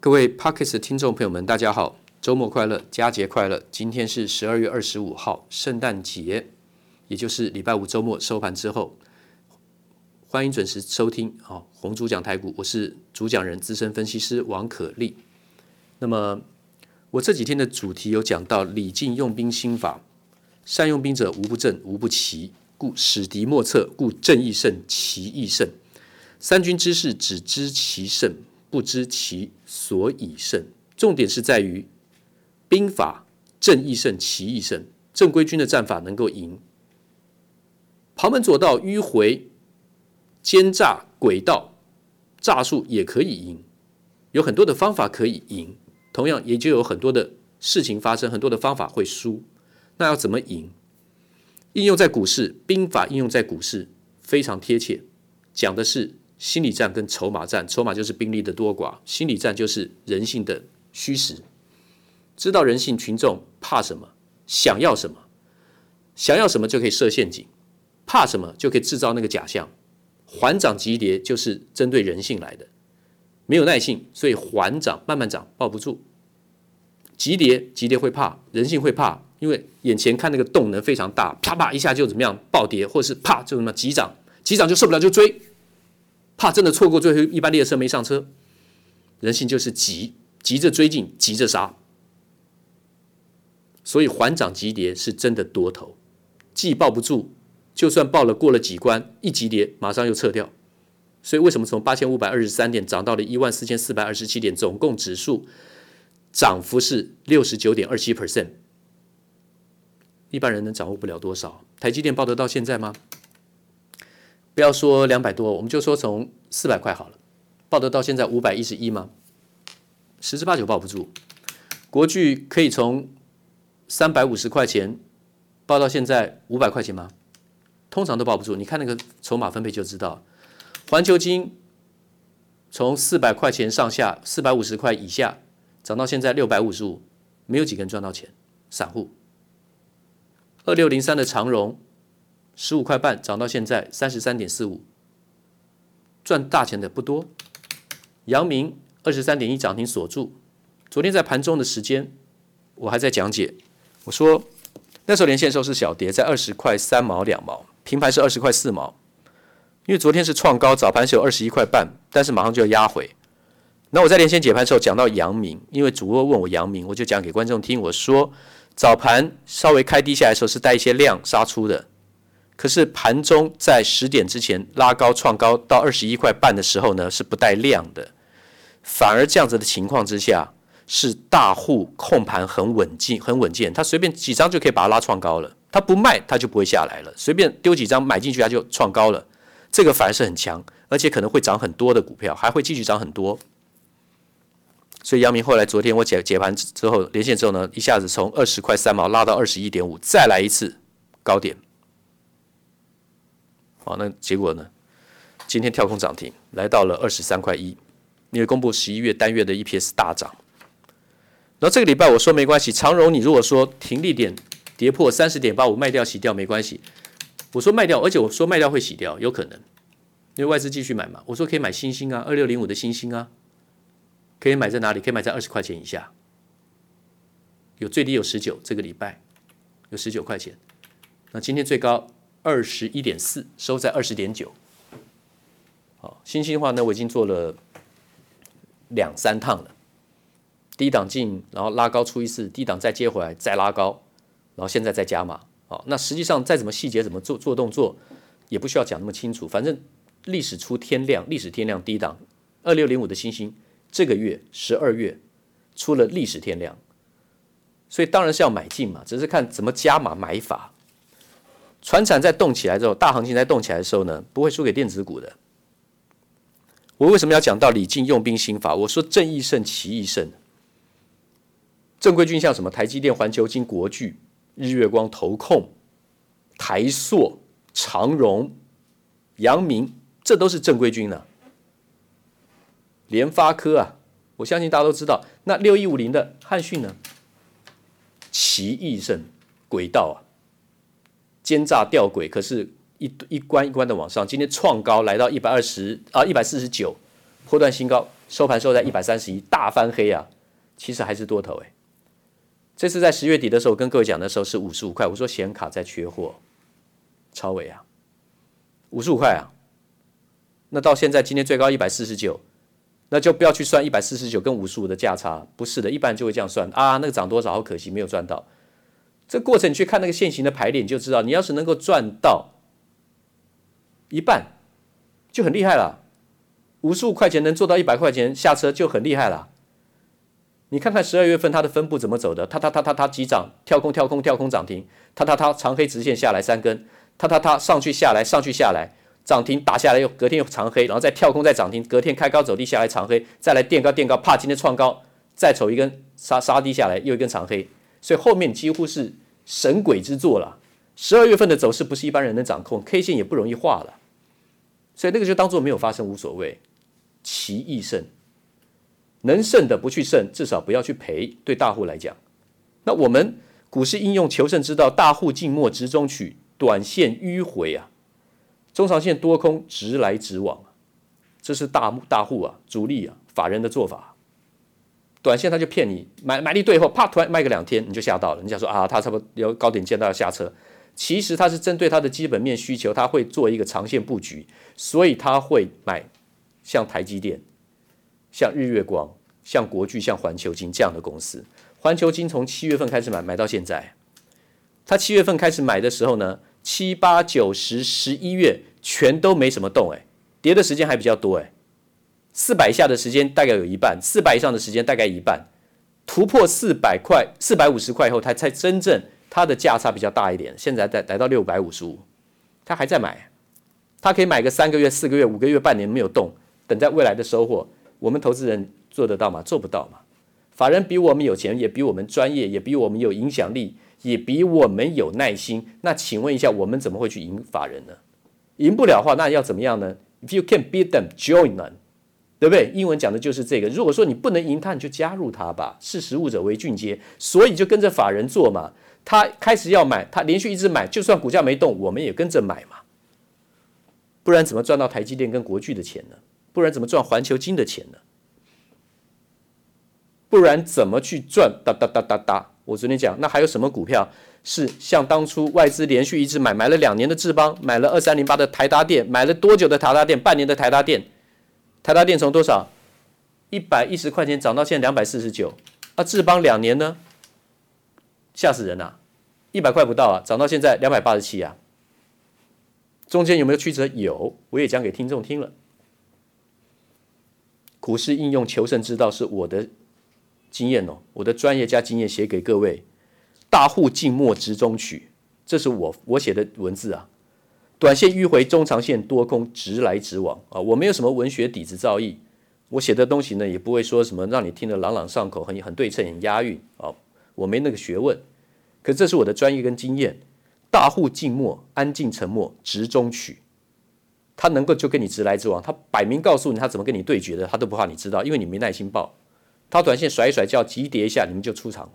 各位 Podcast 的听众朋友们，大家好，周末快乐，佳节快乐！今天是十二月二十五号，圣诞节，也就是礼拜五周末收盘之后，欢迎准时收听啊，红主讲台股，我是主讲人资深分析师王可立。那么我这几天的主题有讲到礼尽用兵心法，善用兵者无不正，无不奇，故使敌莫测，故正亦胜，奇亦胜。三军之事，只知其胜。不知其所以胜，重点是在于兵法正义胜，奇亦胜。正规军的战法能够赢，旁门左道、迂回、奸诈、诡道、诈术也可以赢，有很多的方法可以赢。同样，也就有很多的事情发生，很多的方法会输。那要怎么赢？应用在股市，兵法应用在股市非常贴切，讲的是。心理战跟筹码战，筹码就是兵力的多寡，心理战就是人性的虚实。知道人性群众怕什么，想要什么，想要什么就可以设陷阱，怕什么就可以制造那个假象。缓涨急跌就是针对人性来的，没有耐性，所以缓涨慢慢涨抱不住。急跌急跌会怕，人性会怕，因为眼前看那个动能非常大，啪啪一下就怎么样暴跌，或者是啪就怎么急涨，急涨就受不了就追。怕真的错过最后一班列车没上车，人性就是急，急着追进，急着杀，所以缓涨急跌是真的多头，既抱不住，就算抱了过了几关，一急跌马上又撤掉。所以为什么从八千五百二十三点涨到了一万四千四百二十七点，总共指数涨幅是六十九点二七 percent，一般人能掌握不了多少？台积电抱得到现在吗？不要说两百多，我们就说从四百块好了，报得到现在五百一十一吗？十之八九抱不住。国巨可以从三百五十块钱报到现在五百块钱吗？通常都抱不住。你看那个筹码分配就知道。环球金从四百块钱上下，四百五十块以下涨到现在六百五十五，没有几个人赚到钱，散户。二六零三的长荣。十五块半涨到现在三十三点四五，赚大钱的不多。阳明二十三点一涨停锁住。昨天在盘中的时间，我还在讲解，我说那时候连线时候是小跌，在二十块三毛两毛，平盘是二十块四毛。因为昨天是创高，早盘是有二十一块半，但是马上就要压回。那我在连线解盘的时候讲到阳明，因为主播问我阳明，我就讲给观众听，我说早盘稍微开低下来的时候是带一些量杀出的。可是盘中在十点之前拉高创高到二十一块半的时候呢，是不带量的，反而这样子的情况之下，是大户控盘很稳健，很稳健，他随便几张就可以把它拉创高了，他不卖他就不会下来了，随便丢几张买进去他就创高了，这个反而是很强，而且可能会涨很多的股票，还会继续涨很多。所以阳明后来昨天我解解盘之后连线之后呢，一下子从二十块三毛拉到二十一点五，再来一次高点。好，那结果呢？今天跳空涨停，来到了二十三块一，因为公布十一月单月的 EPS 大涨。然后这个礼拜我说没关系，长荣你如果说停利点跌破三十点八五卖掉洗掉没关系，我说卖掉，而且我说卖掉会洗掉，有可能，因为外资继续买嘛。我说可以买新兴啊，二六零五的新兴啊，可以买在哪里？可以买在二十块钱以下，有最低有十九，这个礼拜有十九块钱。那今天最高。二十一点四，收在二十点九。好，新兴的话呢，我已经做了两三趟了。低档进，然后拉高出一次，低档再接回来，再拉高，然后现在再加码。好，那实际上再怎么细节怎么做做动作，也不需要讲那么清楚。反正历史出天量，历史天量低档二六零五的新星，这个月十二月出了历史天量，所以当然是要买进嘛，只是看怎么加码买法。船产在动起来之后，大行情在动起来的时候呢，不会输给电子股的。我为什么要讲到李靖用兵心法？我说正亦胜，奇亦胜。正规军像什么？台积电、环球金、国巨、日月光、投控、台塑、长荣、阳明，这都是正规军呢。联发科啊，我相信大家都知道。那六一五零的汉讯呢？奇亦胜，轨道啊！奸诈吊诡，可是一一关一关的往上。今天创高来到一百二十啊，一百四十九，波段新高，收盘收在一百三十一，大翻黑啊！其实还是多头哎。这次在十月底的时候跟各位讲的时候是五十五块，我说显卡在缺货，超伟啊，五十五块啊。那到现在今天最高一百四十九，那就不要去算一百四十九跟五十五的价差，不是的，一般就会这样算啊，那个涨多少，好可惜没有赚到。这过程你去看那个线型的排列，你就知道，你要是能够赚到一半，就很厉害了。五十五块钱能做到一百块钱下车就很厉害了。你看看十二月份它的分布怎么走的？它它它它它急涨，跳空跳空跳空涨停，它它它长黑直线下来三根，它它它上去下来上去下来涨停打下来又隔天又长黑，然后再跳空再涨停，隔天开高走低下来长黑，再来垫高垫高，怕今天创高，再走一根杀杀低下来又一根长黑，所以后面几乎是神鬼之作了。十二月份的走势不是一般人能掌控，K 线也不容易画了，所以那个就当做没有发生无所谓，其易胜。能胜的不去胜，至少不要去赔。对大户来讲，那我们股市应用求胜之道，大户静默直中取，短线迂回啊，中长线多空直来直往，这是大大户啊、主力啊、法人的做法。短线他就骗你买买一对后，啪突然卖个两天，你就吓到了。人家说啊，他差不多要高点见到要下车，其实他是针对他的基本面需求，他会做一个长线布局，所以他会买像台积电。像日月光、像国巨、像环球金这样的公司，环球金从七月份开始买，买到现在。他七月份开始买的时候呢，七八九十十一月全都没什么动，哎，跌的时间还比较多，哎，四百以下的时间大概有一半，四百以上的时间大概一半。突破四百块、四百五十块以后，它才真正它的价差比较大一点。现在在来到六百五十五，他还在买，他可以买个三个月、四个月、五个月、半年没有动，等在未来的收获。我们投资人做得到吗？做不到嘛。法人比我们有钱，也比我们专业，也比我们有影响力，也比我们有耐心。那请问一下，我们怎么会去赢法人呢？赢不了的话，那要怎么样呢？If you can beat them, join them，对不对？英文讲的就是这个。如果说你不能赢他，你就加入他吧。识时务者为俊杰，所以就跟着法人做嘛。他开始要买，他连续一直买，就算股价没动，我们也跟着买嘛。不然怎么赚到台积电跟国巨的钱呢？不然怎么赚环球金的钱呢？不然怎么去赚哒哒哒哒哒？我昨天讲，那还有什么股票是像当初外资连续一直买，买了两年的智邦，买了二三零八的台达电，买了多久的台达电？半年的台达电，台达电从多少一百一十块钱涨到现在两百四十九，啊，智邦两年呢？吓死人呐、啊！一百块不到啊，涨到现在两百八十七啊，中间有没有曲折？有，我也讲给听众听了。股市应用求胜之道是我的经验哦，我的专业加经验写给各位。大户静默直中取，这是我我写的文字啊。短线迂回，中长线多空直来直往啊。我没有什么文学底子造诣，我写的东西呢也不会说什么让你听得朗朗上口，很很对称，很押韵啊。我没那个学问，可这是我的专业跟经验。大户静默，安静沉默，直中取。他能够就跟你直来直往，他摆明告诉你他怎么跟你对决的，他都不怕你知道，因为你没耐心抱。他短线甩一甩，叫急跌一下，你们就出场了，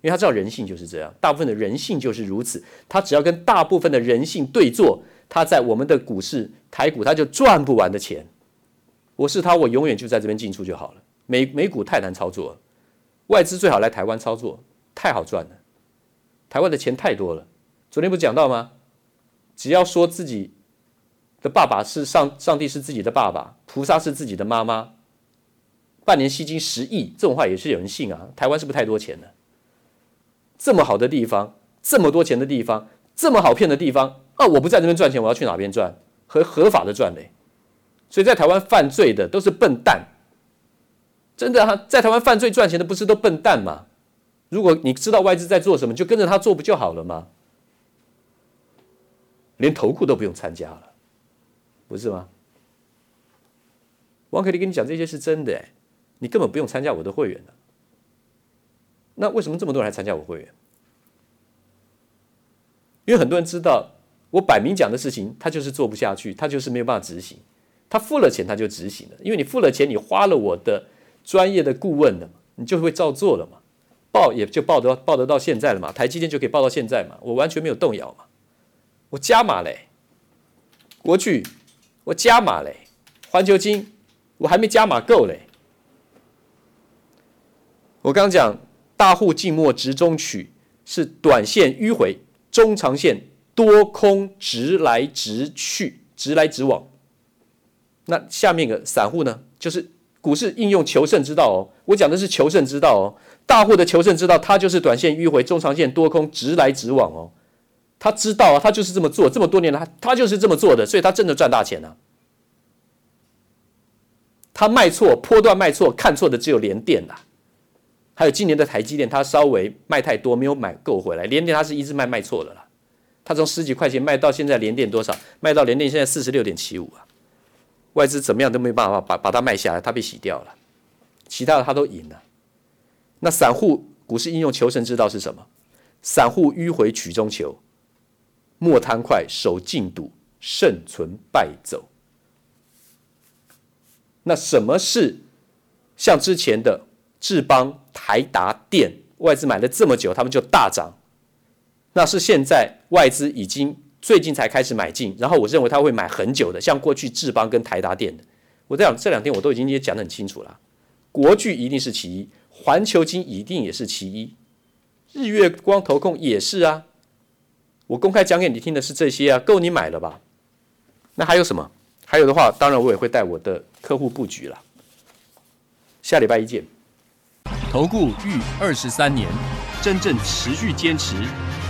因为他知道人性就是这样，大部分的人性就是如此。他只要跟大部分的人性对坐，他在我们的股市台股他就赚不完的钱。我是他，我永远就在这边进出就好了。美美股太难操作了，外资最好来台湾操作，太好赚了。台湾的钱太多了。昨天不讲到吗？只要说自己。的爸爸是上上帝是自己的爸爸，菩萨是自己的妈妈。半年吸金十亿，这种话也是有人信啊？台湾是不是太多钱了？这么好的地方，这么多钱的地方，这么好骗的地方啊！我不在这边赚钱，我要去哪边赚？合合法的赚嘞。所以在台湾犯罪的都是笨蛋，真的啊，在台湾犯罪赚钱的不是都笨蛋吗？如果你知道外资在做什么，就跟着他做不就好了吗？连投顾都不用参加了。不是吗？王可立跟你讲这些是真的，哎，你根本不用参加我的会员的。那为什么这么多人来参加我会员？因为很多人知道，我摆明讲的事情，他就是做不下去，他就是没有办法执行。他付了钱，他就执行了。因为你付了钱，你花了我的专业的顾问了嘛，你就会照做了嘛，报也就报得报得到现在了嘛，台积电就可以报到现在嘛，我完全没有动摇嘛，我加码嘞，过去。我加码嘞，环球金我还没加码够嘞。我刚刚讲大户静默直中取是短线迂回，中长线多空直来直去，直来直往。那下面一个散户呢，就是股市应用求胜之道哦。我讲的是求胜之道哦。大户的求胜之道，他就是短线迂回，中长线多空直来直往哦。他知道啊，他就是这么做，这么多年来他就是这么做的，所以他真的赚大钱啊。他卖错，波段卖错，看错的只有联电啦。还有今年的台积电，他稍微卖太多，没有买够回来。联电他是一直卖卖错的啦，他从十几块钱卖到现在，连电多少？卖到连电现在四十六点七五啊。外资怎么样都没办法把把它卖下来，它被洗掉了。其他的他都赢了。那散户股市应用求胜之道是什么？散户迂回曲中求，莫贪快，守静赌，胜存败走。那什么是像之前的？智邦、台达电，外资买了这么久，他们就大涨。那是现在外资已经最近才开始买进，然后我认为他会买很久的，像过去智邦跟台达电的。我这样这两天我都已经也讲得很清楚了。国巨一定是其一，环球金一定也是其一，日月光投控也是啊。我公开讲给你听的是这些啊，够你买了吧？那还有什么？还有的话，当然我也会带我的客户布局了。下礼拜一见。投顾逾二十三年，真正持续坚持、